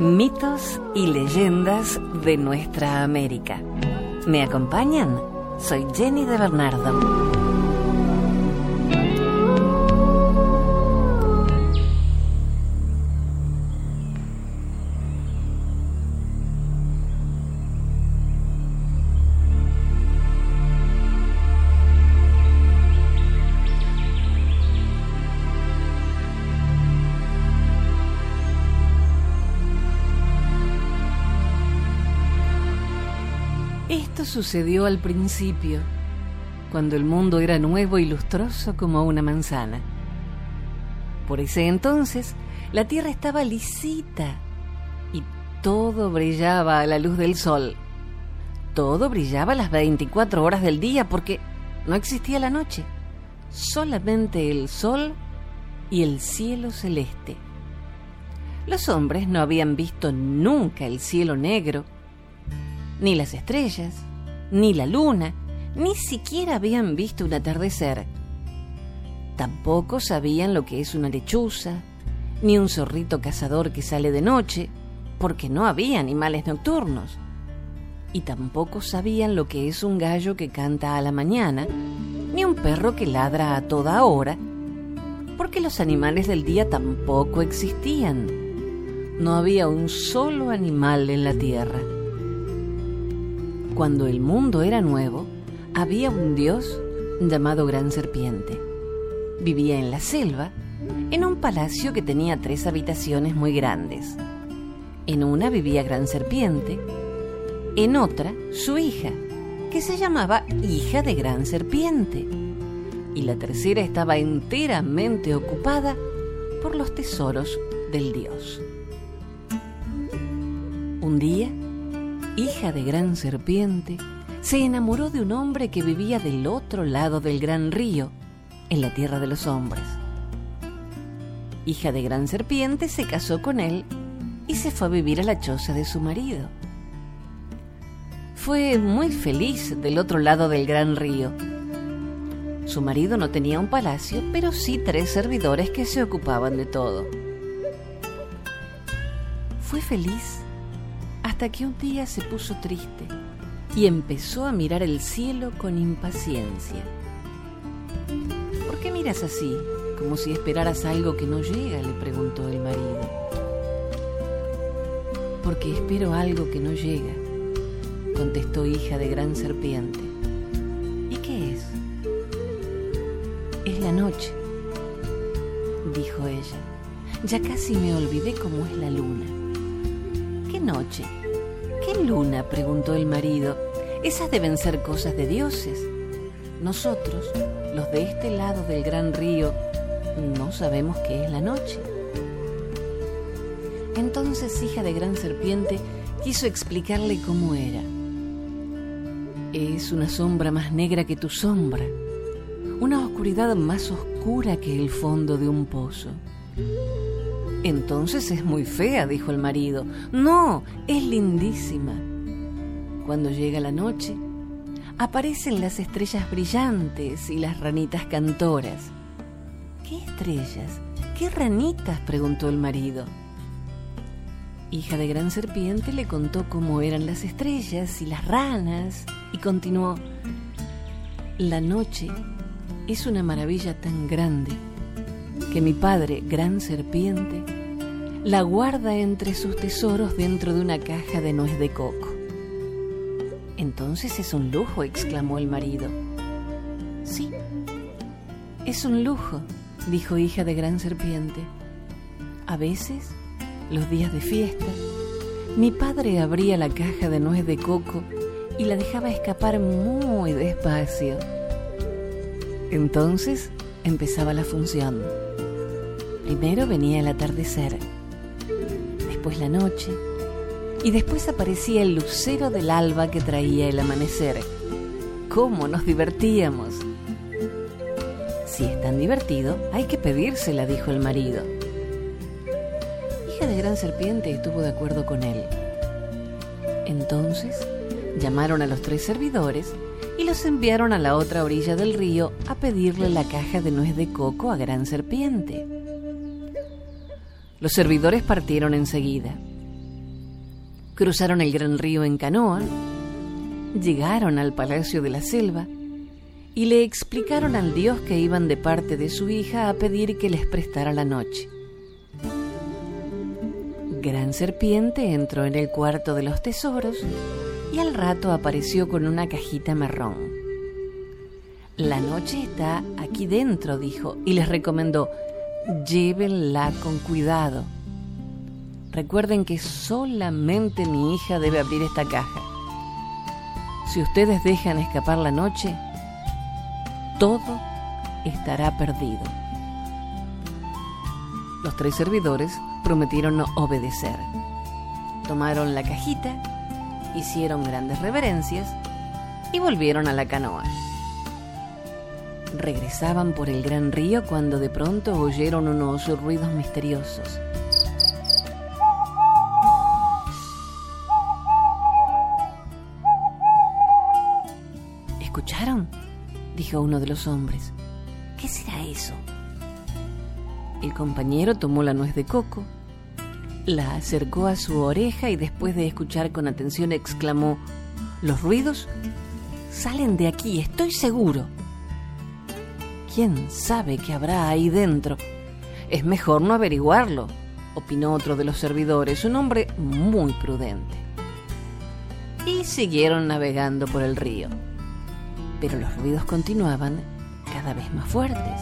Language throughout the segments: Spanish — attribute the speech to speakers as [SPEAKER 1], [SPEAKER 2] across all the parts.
[SPEAKER 1] Mitos y leyendas de nuestra América. ¿Me acompañan? Soy Jenny de Bernardo. Sucedió al principio, cuando el mundo era nuevo y lustroso como una manzana. Por ese entonces, la tierra estaba lisita y todo brillaba a la luz del sol. Todo brillaba a las 24 horas del día porque no existía la noche, solamente el sol y el cielo celeste. Los hombres no habían visto nunca el cielo negro, ni las estrellas, ni la luna, ni siquiera habían visto un atardecer. Tampoco sabían lo que es una lechuza, ni un zorrito cazador que sale de noche, porque no había animales nocturnos. Y tampoco sabían lo que es un gallo que canta a la mañana, ni un perro que ladra a toda hora, porque los animales del día tampoco existían. No había un solo animal en la tierra cuando el mundo era nuevo, había un dios llamado Gran Serpiente. Vivía en la selva, en un palacio que tenía tres habitaciones muy grandes. En una vivía Gran Serpiente, en otra su hija, que se llamaba Hija de Gran Serpiente, y la tercera estaba enteramente ocupada por los tesoros del dios. Un día, hija de gran serpiente, se enamoró de un hombre que vivía del otro lado del gran río, en la tierra de los hombres. Hija de gran serpiente se casó con él y se fue a vivir a la choza de su marido. Fue muy feliz del otro lado del gran río. Su marido no tenía un palacio, pero sí tres servidores que se ocupaban de todo. Fue feliz hasta que un día se puso triste y empezó a mirar el cielo con impaciencia. ¿Por qué miras así, como si esperaras algo que no llega? le preguntó el marido. Porque espero algo que no llega, contestó hija de gran serpiente. ¿Y qué es? Es la noche, dijo ella. Ya casi me olvidé cómo es la luna. ¿Qué noche? ¿Qué luna? preguntó el marido. Esas deben ser cosas de dioses. Nosotros, los de este lado del gran río, no sabemos qué es la noche. Entonces, hija de gran serpiente, quiso explicarle cómo era. Es una sombra más negra que tu sombra, una oscuridad más oscura que el fondo de un pozo. Entonces es muy fea, dijo el marido. No, es lindísima. Cuando llega la noche, aparecen las estrellas brillantes y las ranitas cantoras. ¿Qué estrellas? ¿Qué ranitas? preguntó el marido. Hija de gran serpiente le contó cómo eran las estrellas y las ranas y continuó, la noche es una maravilla tan grande que mi padre, gran serpiente, la guarda entre sus tesoros dentro de una caja de nuez de coco. Entonces es un lujo, exclamó el marido. Sí, es un lujo, dijo hija de gran serpiente. A veces, los días de fiesta, mi padre abría la caja de nuez de coco y la dejaba escapar muy despacio. Entonces empezaba la función. Primero venía el atardecer, después la noche, y después aparecía el lucero del alba que traía el amanecer. ¿Cómo nos divertíamos? Si es tan divertido, hay que pedírsela, dijo el marido. Hija de gran serpiente estuvo de acuerdo con él. Entonces llamaron a los tres servidores y los enviaron a la otra orilla del río a pedirle la caja de nuez de coco a gran serpiente. Los servidores partieron enseguida. Cruzaron el gran río en canoa, llegaron al palacio de la selva y le explicaron al dios que iban de parte de su hija a pedir que les prestara la noche. Gran Serpiente entró en el cuarto de los tesoros y al rato apareció con una cajita marrón. La noche está aquí dentro, dijo, y les recomendó, llévenla con cuidado. Recuerden que solamente mi hija debe abrir esta caja. Si ustedes dejan escapar la noche, todo estará perdido. Los tres servidores prometieron obedecer. Tomaron la cajita, hicieron grandes reverencias y volvieron a la canoa. Regresaban por el gran río cuando de pronto oyeron unos ruidos misteriosos. ¿Escucharon? dijo uno de los hombres. ¿Qué será eso? El compañero tomó la nuez de coco, la acercó a su oreja y después de escuchar con atención exclamó, Los ruidos salen de aquí, estoy seguro. ¿Quién sabe qué habrá ahí dentro? Es mejor no averiguarlo, opinó otro de los servidores, un hombre muy prudente. Y siguieron navegando por el río. Pero los ruidos continuaban cada vez más fuertes.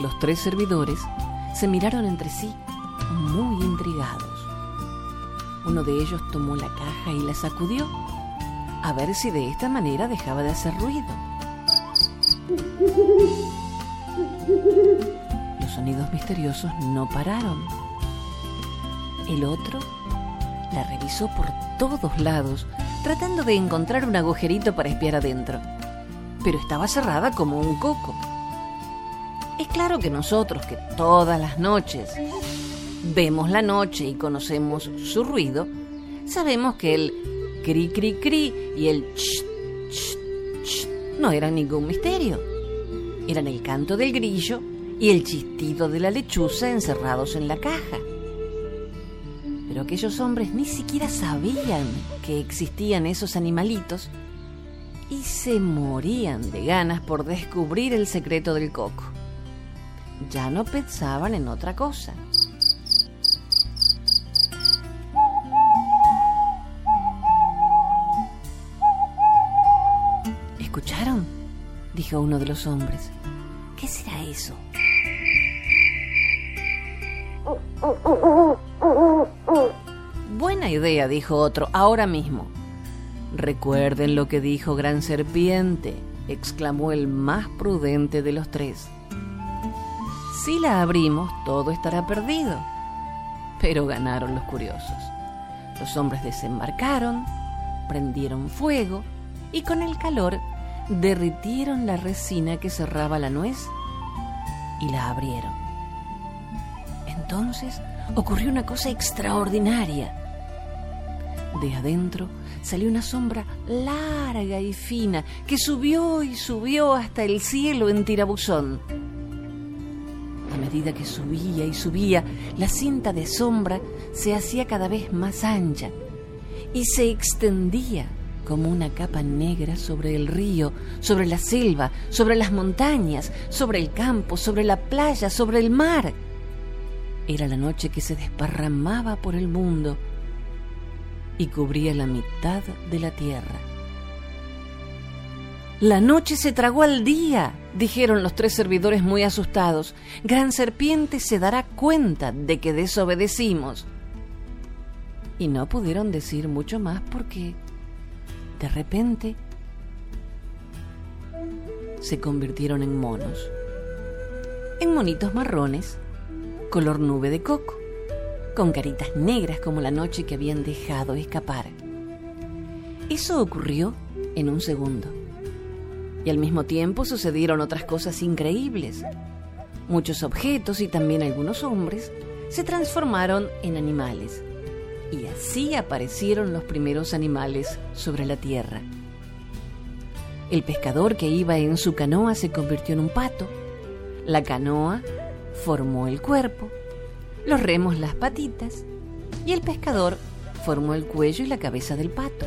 [SPEAKER 1] Los tres servidores se miraron entre sí muy intrigados. Uno de ellos tomó la caja y la sacudió a ver si de esta manera dejaba de hacer ruido. Los sonidos misteriosos no pararon. El otro la revisó por todos lados, tratando de encontrar un agujerito para espiar adentro pero estaba cerrada como un coco. Es claro que nosotros, que todas las noches vemos la noche y conocemos su ruido, sabemos que el cri cri cri y el ch, ch, ch no eran ningún misterio. Eran el canto del grillo y el chistido de la lechuza encerrados en la caja. Pero aquellos hombres ni siquiera sabían que existían esos animalitos y se morían de ganas por descubrir el secreto del coco. Ya no pensaban en otra cosa. Dijo uno de los hombres. ¿Qué será eso? Buena idea, dijo otro, ahora mismo. Recuerden lo que dijo Gran Serpiente, exclamó el más prudente de los tres. Si la abrimos, todo estará perdido. Pero ganaron los curiosos. Los hombres desembarcaron, prendieron fuego y con el calor derritieron la resina que cerraba la nuez y la abrieron. Entonces ocurrió una cosa extraordinaria. De adentro salió una sombra larga y fina que subió y subió hasta el cielo en tirabuzón. A medida que subía y subía, la cinta de sombra se hacía cada vez más ancha y se extendía como una capa negra sobre el río, sobre la selva, sobre las montañas, sobre el campo, sobre la playa, sobre el mar. Era la noche que se desparramaba por el mundo y cubría la mitad de la tierra. La noche se tragó al día, dijeron los tres servidores muy asustados. Gran serpiente se dará cuenta de que desobedecimos. Y no pudieron decir mucho más porque, de repente, se convirtieron en monos. En monitos marrones, color nube de coco con caritas negras como la noche que habían dejado escapar. Eso ocurrió en un segundo. Y al mismo tiempo sucedieron otras cosas increíbles. Muchos objetos y también algunos hombres se transformaron en animales. Y así aparecieron los primeros animales sobre la tierra. El pescador que iba en su canoa se convirtió en un pato. La canoa formó el cuerpo, los remos las patitas y el pescador formó el cuello y la cabeza del pato.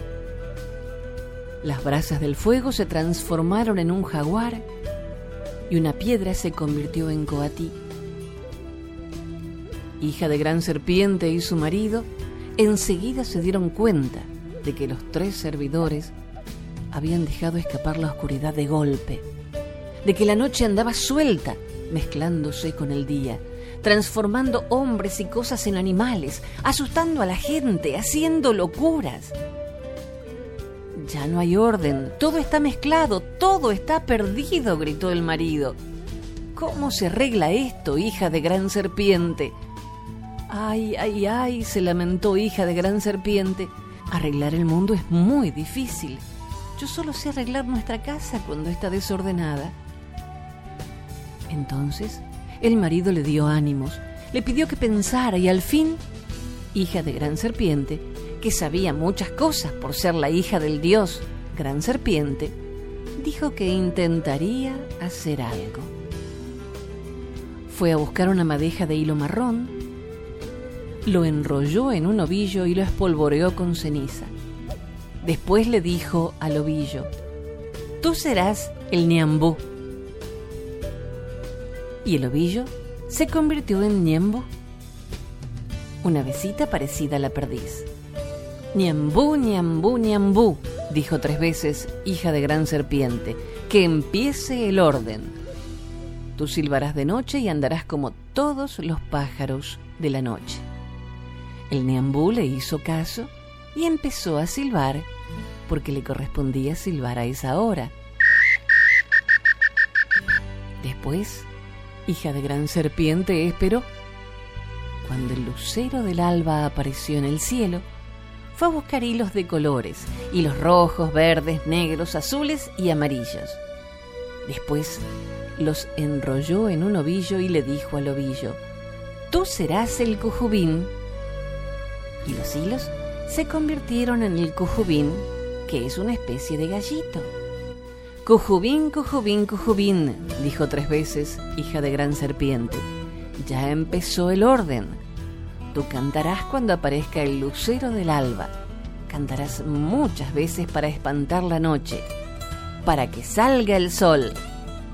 [SPEAKER 1] Las brasas del fuego se transformaron en un jaguar y una piedra se convirtió en coatí. Hija de gran serpiente y su marido enseguida se dieron cuenta de que los tres servidores habían dejado escapar la oscuridad de golpe, de que la noche andaba suelta, mezclándose con el día, transformando hombres y cosas en animales, asustando a la gente, haciendo locuras. Ya no hay orden, todo está mezclado, todo está perdido, gritó el marido. ¿Cómo se arregla esto, hija de gran serpiente? Ay, ay, ay, se lamentó hija de gran serpiente. Arreglar el mundo es muy difícil. Yo solo sé arreglar nuestra casa cuando está desordenada. Entonces el marido le dio ánimos, le pidió que pensara y al fin, hija de gran serpiente, que sabía muchas cosas por ser la hija del dios gran serpiente, dijo que intentaría hacer algo. Fue a buscar una madeja de hilo marrón, lo enrolló en un ovillo y lo espolvoreó con ceniza. Después le dijo al ovillo, tú serás el niambú y el ovillo se convirtió en Niembo, una besita parecida a la perdiz. Niambú, Niambú, Niambú, dijo tres veces, hija de gran serpiente, que empiece el orden. Tú silbarás de noche y andarás como todos los pájaros de la noche. El Niambú le hizo caso y empezó a silbar porque le correspondía silbar a esa hora. Después hija de gran serpiente, esperó. Cuando el lucero del alba apareció en el cielo, fue a buscar hilos de colores, hilos rojos, verdes, negros, azules y amarillos. Después los enrolló en un ovillo y le dijo al ovillo, Tú serás el cujubín. Y los hilos se convirtieron en el cujubín, que es una especie de gallito. Cujubín, cujubín, cujubín, dijo tres veces, hija de gran serpiente. Ya empezó el orden. Tú cantarás cuando aparezca el lucero del alba. Cantarás muchas veces para espantar la noche, para que salga el sol.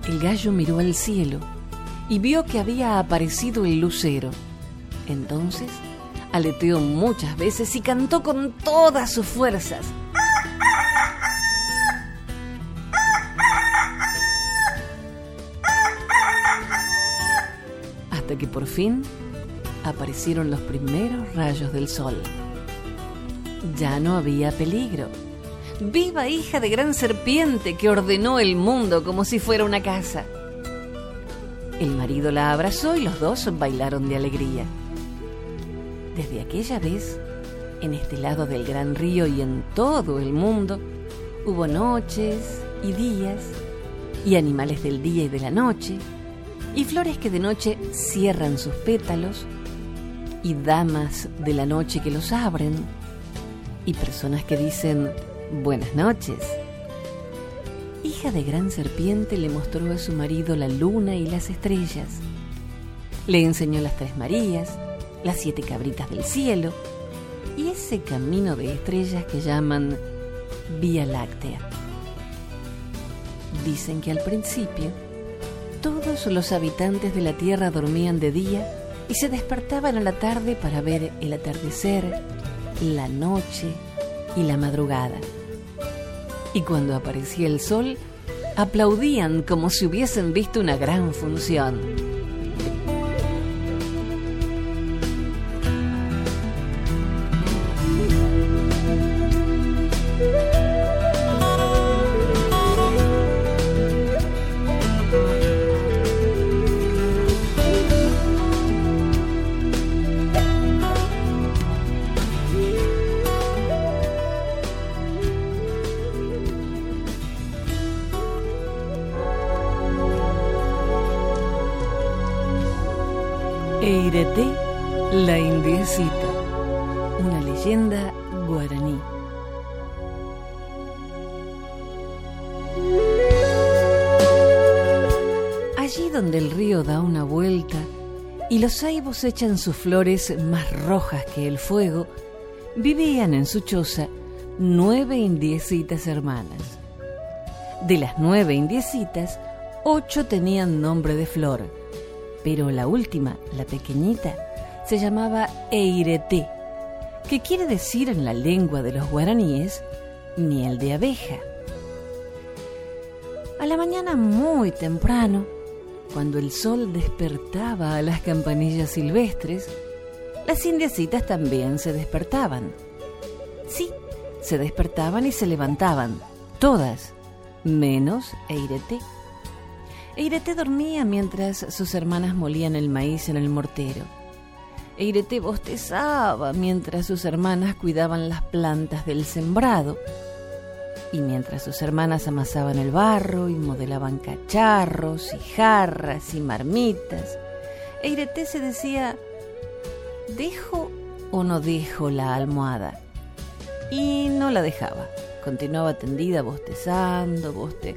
[SPEAKER 1] El gallo miró al cielo y vio que había aparecido el lucero. Entonces aleteó muchas veces y cantó con todas sus fuerzas. que por fin aparecieron los primeros rayos del sol. Ya no había peligro. Viva hija de gran serpiente que ordenó el mundo como si fuera una casa. El marido la abrazó y los dos bailaron de alegría. Desde aquella vez, en este lado del gran río y en todo el mundo, hubo noches y días, y animales del día y de la noche, y flores que de noche cierran sus pétalos, y damas de la noche que los abren, y personas que dicen buenas noches. Hija de gran serpiente le mostró a su marido la luna y las estrellas. Le enseñó las tres Marías, las siete cabritas del cielo y ese camino de estrellas que llaman Vía Láctea. Dicen que al principio todos los habitantes de la Tierra dormían de día y se despertaban a la tarde para ver el atardecer, la noche y la madrugada. Y cuando aparecía el sol, aplaudían como si hubiesen visto una gran función. La indiecita, una leyenda guaraní. Allí donde el río da una vuelta y los saibos echan sus flores más rojas que el fuego, vivían en su choza nueve indiecitas hermanas. De las nueve indiecitas, ocho tenían nombre de flor, pero la última, la pequeñita, se llamaba Eirete, que quiere decir en la lengua de los guaraníes miel de abeja. A la mañana muy temprano, cuando el sol despertaba a las campanillas silvestres, las indiecitas también se despertaban. Sí, se despertaban y se levantaban, todas, menos Eirete. Eirete dormía mientras sus hermanas molían el maíz en el mortero. Eirete bostezaba mientras sus hermanas cuidaban las plantas del sembrado. Y mientras sus hermanas amasaban el barro y modelaban cacharros y jarras y marmitas, Eirete se decía, ¿dejo o no dejo la almohada? Y no la dejaba. Continuaba tendida bostezando, boste...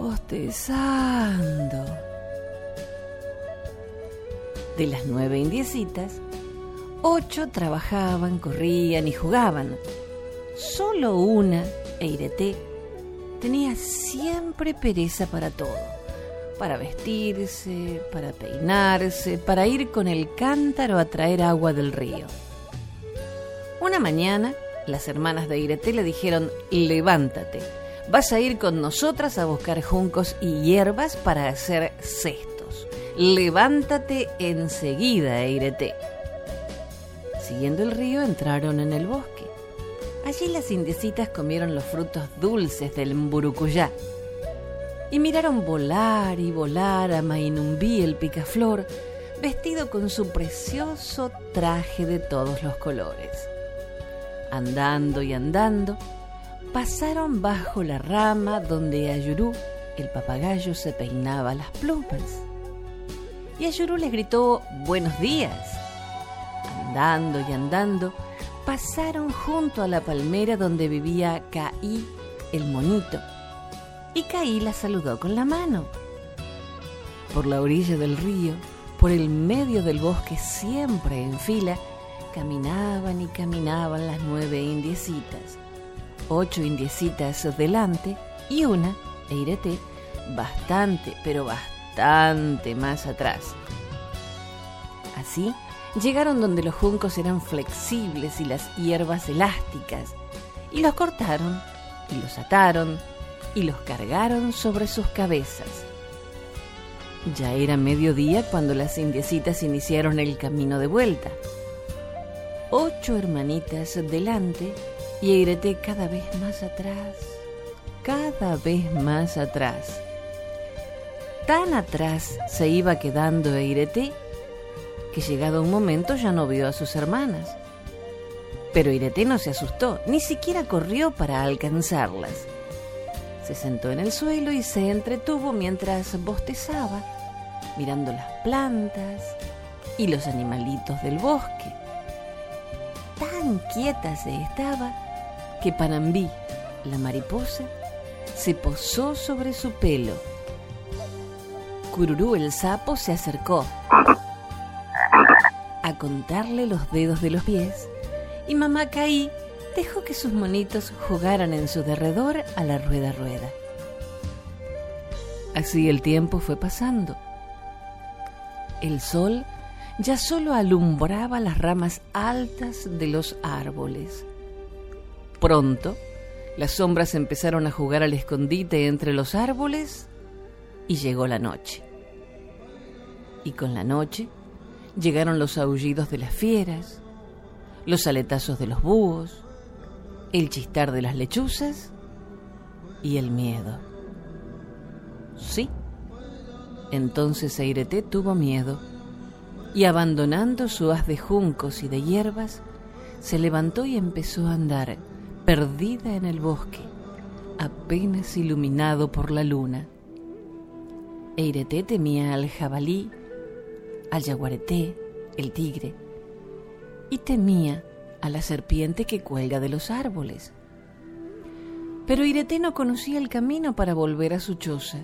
[SPEAKER 1] bostezando. De las nueve indiecitas, ocho trabajaban, corrían y jugaban. Solo una, Eirete, tenía siempre pereza para todo. Para vestirse, para peinarse, para ir con el cántaro a traer agua del río. Una mañana, las hermanas de Irete le dijeron, levántate, vas a ir con nosotras a buscar juncos y hierbas para hacer cestos. Levántate enseguida, Irete. Siguiendo el río entraron en el bosque. Allí las indiecitas comieron los frutos dulces del mburucuyá y miraron volar y volar a Mainumbí el picaflor, vestido con su precioso traje de todos los colores. Andando y andando, pasaron bajo la rama donde Ayurú, el papagayo, se peinaba las plumas. Y Ayurú les gritó buenos días. Andando y andando, pasaron junto a la palmera donde vivía Caí, el monito. Y Caí la saludó con la mano. Por la orilla del río, por el medio del bosque, siempre en fila, Caminaban y caminaban las nueve indiecitas, ocho indiecitas delante y una, Eirete, bastante, pero bastante más atrás. Así, llegaron donde los juncos eran flexibles y las hierbas elásticas, y los cortaron, y los ataron, y los cargaron sobre sus cabezas. Ya era mediodía cuando las indiecitas iniciaron el camino de vuelta ocho hermanitas delante y Eirete cada vez más atrás, cada vez más atrás. Tan atrás se iba quedando Eirete que llegado un momento ya no vio a sus hermanas. Pero Irete no se asustó, ni siquiera corrió para alcanzarlas. Se sentó en el suelo y se entretuvo mientras bostezaba, mirando las plantas y los animalitos del bosque tan quieta se estaba que Panambí, la mariposa, se posó sobre su pelo. Cururú el sapo se acercó a contarle los dedos de los pies y mamá Caí dejó que sus monitos jugaran en su derredor a la rueda rueda. Así el tiempo fue pasando. El sol ya solo alumbraba las ramas altas de los árboles. Pronto, las sombras empezaron a jugar al escondite entre los árboles y llegó la noche. Y con la noche llegaron los aullidos de las fieras, los aletazos de los búhos, el chistar de las lechuzas y el miedo. Sí, entonces Eirete tuvo miedo y abandonando su haz de juncos y de hierbas, se levantó y empezó a andar, perdida en el bosque, apenas iluminado por la luna. Eirete temía al jabalí, al yaguareté, el tigre, y temía a la serpiente que cuelga de los árboles. Pero Irete no conocía el camino para volver a su choza,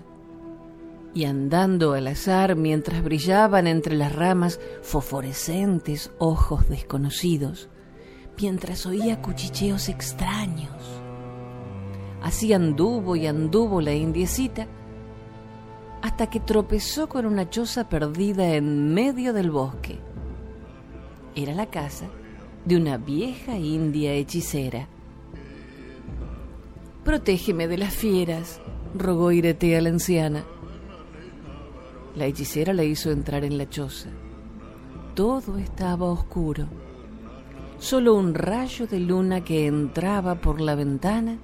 [SPEAKER 1] y andando al azar mientras brillaban entre las ramas fosforescentes ojos desconocidos, mientras oía cuchicheos extraños. Así anduvo y anduvo la indiecita hasta que tropezó con una choza perdida en medio del bosque. Era la casa de una vieja india hechicera. Protégeme de las fieras, rogó Irete a la anciana. La hechicera la hizo entrar en la choza. Todo estaba oscuro. Solo un rayo de luna que entraba por la ventana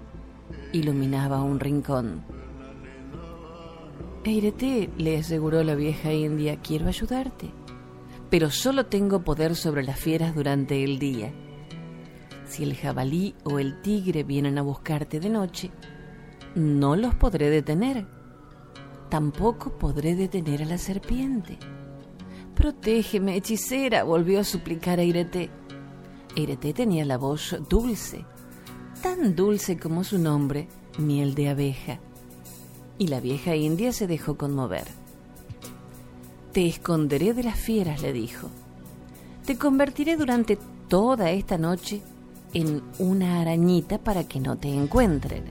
[SPEAKER 1] iluminaba un rincón. Eirete, le aseguró la vieja india, quiero ayudarte, pero solo tengo poder sobre las fieras durante el día. Si el jabalí o el tigre vienen a buscarte de noche, no los podré detener tampoco podré detener a la serpiente. Protégeme, hechicera, volvió a suplicar a Irete. Irete tenía la voz dulce, tan dulce como su nombre, miel de abeja. Y la vieja india se dejó conmover. Te esconderé de las fieras, le dijo. Te convertiré durante toda esta noche en una arañita para que no te encuentren.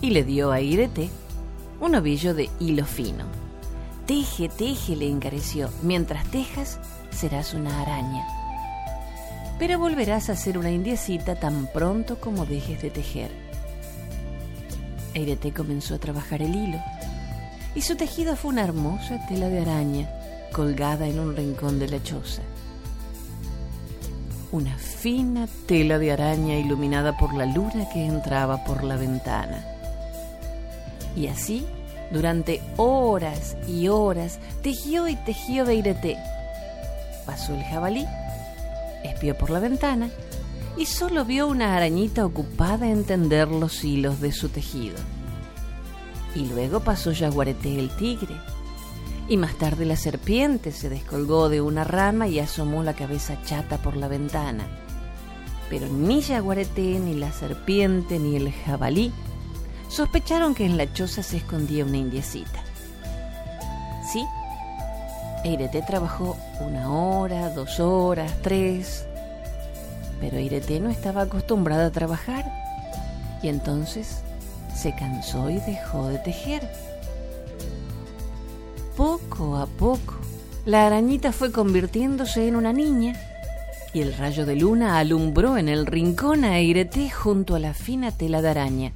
[SPEAKER 1] Y le dio a Irete un ovillo de hilo fino. Teje, teje, le encareció. Mientras tejas, serás una araña. Pero volverás a ser una indiecita tan pronto como dejes de tejer. Eirete comenzó a trabajar el hilo, y su tejido fue una hermosa tela de araña colgada en un rincón de la choza. Una fina tela de araña iluminada por la luna que entraba por la ventana. Y así, durante horas y horas, tejió y tejió Beirete. Pasó el jabalí, espió por la ventana y solo vio una arañita ocupada en tender los hilos de su tejido. Y luego pasó Yaguareté el tigre. Y más tarde la serpiente se descolgó de una rama y asomó la cabeza chata por la ventana. Pero ni Yaguareté, ni la serpiente, ni el jabalí sospecharon que en la choza se escondía una indiecita. ¿Sí? Eirete trabajó una hora, dos horas, tres. Pero Eirete no estaba acostumbrada a trabajar y entonces se cansó y dejó de tejer. Poco a poco, la arañita fue convirtiéndose en una niña y el rayo de luna alumbró en el rincón a Eirete junto a la fina tela de araña.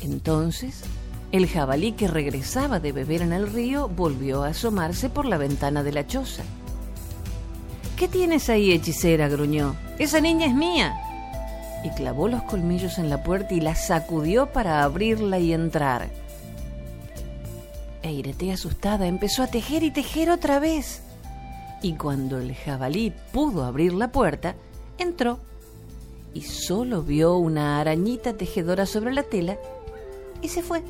[SPEAKER 1] Entonces, el jabalí que regresaba de beber en el río volvió a asomarse por la ventana de la choza. ¿Qué tienes ahí, hechicera? gruñó. Esa niña es mía. Y clavó los colmillos en la puerta y la sacudió para abrirla y entrar. Eirete, asustada, empezó a tejer y tejer otra vez. Y cuando el jabalí pudo abrir la puerta, entró y solo vio una arañita tejedora sobre la tela y se fue.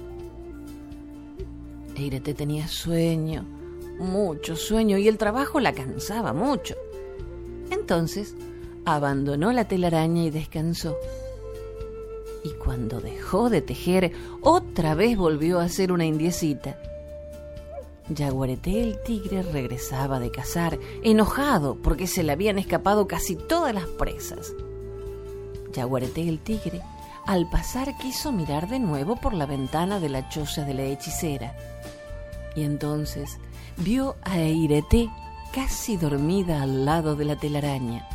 [SPEAKER 1] Eirete tenía sueño, mucho sueño, y el trabajo la cansaba mucho. Entonces abandonó la telaraña y descansó. Y cuando dejó de tejer, otra vez volvió a ser una indiecita. Yaguareté el tigre regresaba de cazar, enojado porque se le habían escapado casi todas las presas. Yaguareté el tigre al pasar quiso mirar de nuevo por la ventana de la choza de la hechicera. Y entonces vio a Eirete casi dormida al lado de la telaraña.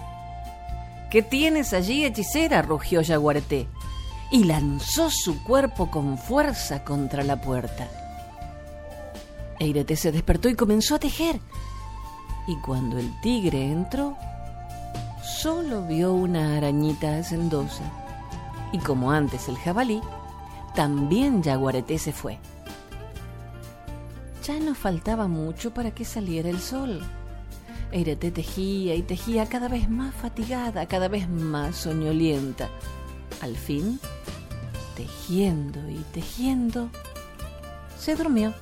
[SPEAKER 1] ¿Qué tienes allí, hechicera? rugió Yaguareté, y lanzó su cuerpo con fuerza contra la puerta. Eirete se despertó y comenzó a tejer. Y cuando el tigre entró, solo vio una arañita hacendosa y como antes el jabalí, también Yaguareté se fue. Ya no faltaba mucho para que saliera el sol. Eirete tejía y tejía cada vez más fatigada, cada vez más soñolienta. Al fin, tejiendo y tejiendo, se durmió.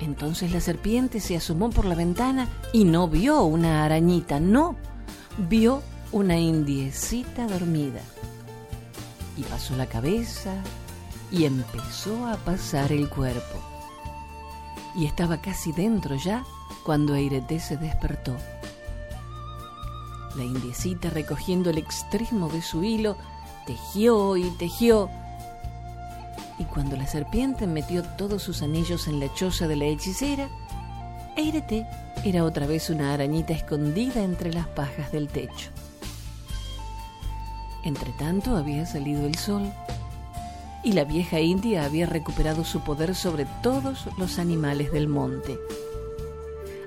[SPEAKER 1] Entonces la serpiente se asomó por la ventana y no vio una arañita, no, vio una indiecita dormida. Y pasó la cabeza y empezó a pasar el cuerpo. Y estaba casi dentro ya cuando Eirete se despertó. La indiecita, recogiendo el extremo de su hilo, tejió y tejió. Y cuando la serpiente metió todos sus anillos en la choza de la hechicera, Eirete era otra vez una arañita escondida entre las pajas del techo. Entretanto había salido el sol y la vieja india había recuperado su poder sobre todos los animales del monte.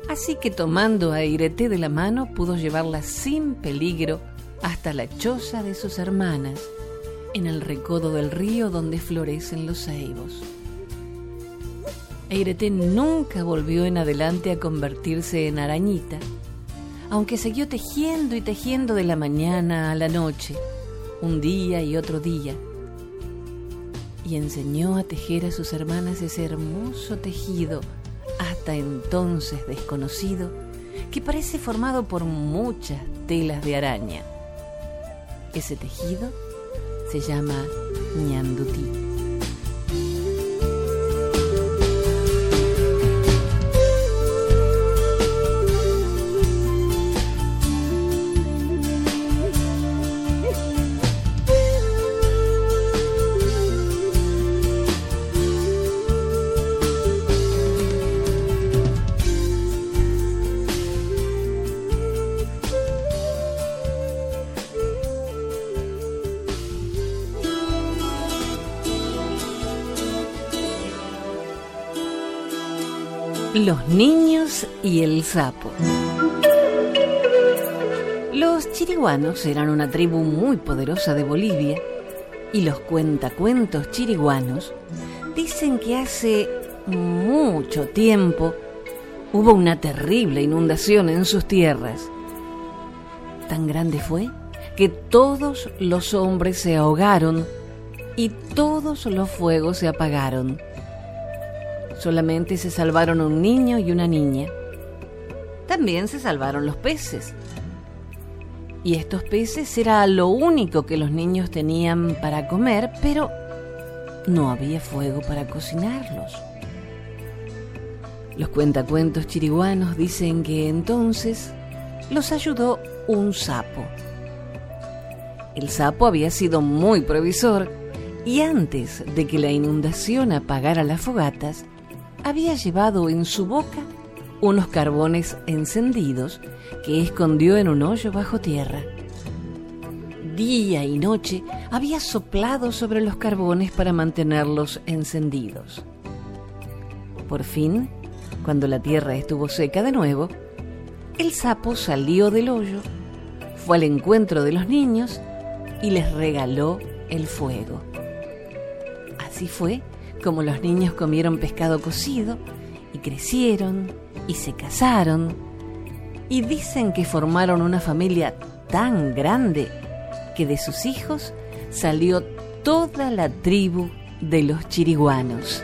[SPEAKER 1] Así que tomando a Irete de la mano pudo llevarla sin peligro hasta la choza de sus hermanas, en el recodo del río donde florecen los ceibos. Eirete nunca volvió en adelante a convertirse en arañita, aunque siguió tejiendo y tejiendo de la mañana a la noche, un día y otro día, y enseñó a tejer a sus hermanas ese hermoso tejido, hasta entonces desconocido, que parece formado por muchas telas de araña. Ese tejido se llama ñandutí. Niños y el sapo. Los chiriguanos eran una tribu muy poderosa de Bolivia y los cuentacuentos chiriguanos dicen que hace mucho tiempo hubo una terrible inundación en sus tierras. Tan grande fue que todos los hombres se ahogaron y todos los fuegos se apagaron Solamente se salvaron un niño y una niña. También se salvaron los peces. Y estos peces era lo único que los niños tenían para comer, pero no había fuego para cocinarlos. Los cuentacuentos chiriguanos dicen que entonces los ayudó un sapo. El sapo había sido muy previsor y antes de que la inundación apagara las fogatas, había llevado en su boca unos carbones encendidos que escondió en un hoyo bajo tierra. Día y noche había soplado sobre los carbones para mantenerlos encendidos. Por fin, cuando la tierra estuvo seca de nuevo, el sapo salió del hoyo, fue al encuentro de los niños y les regaló el fuego. Así fue como los niños comieron pescado cocido y crecieron y se casaron y dicen que formaron una familia tan grande que de sus hijos salió toda la tribu de los chiriguanos.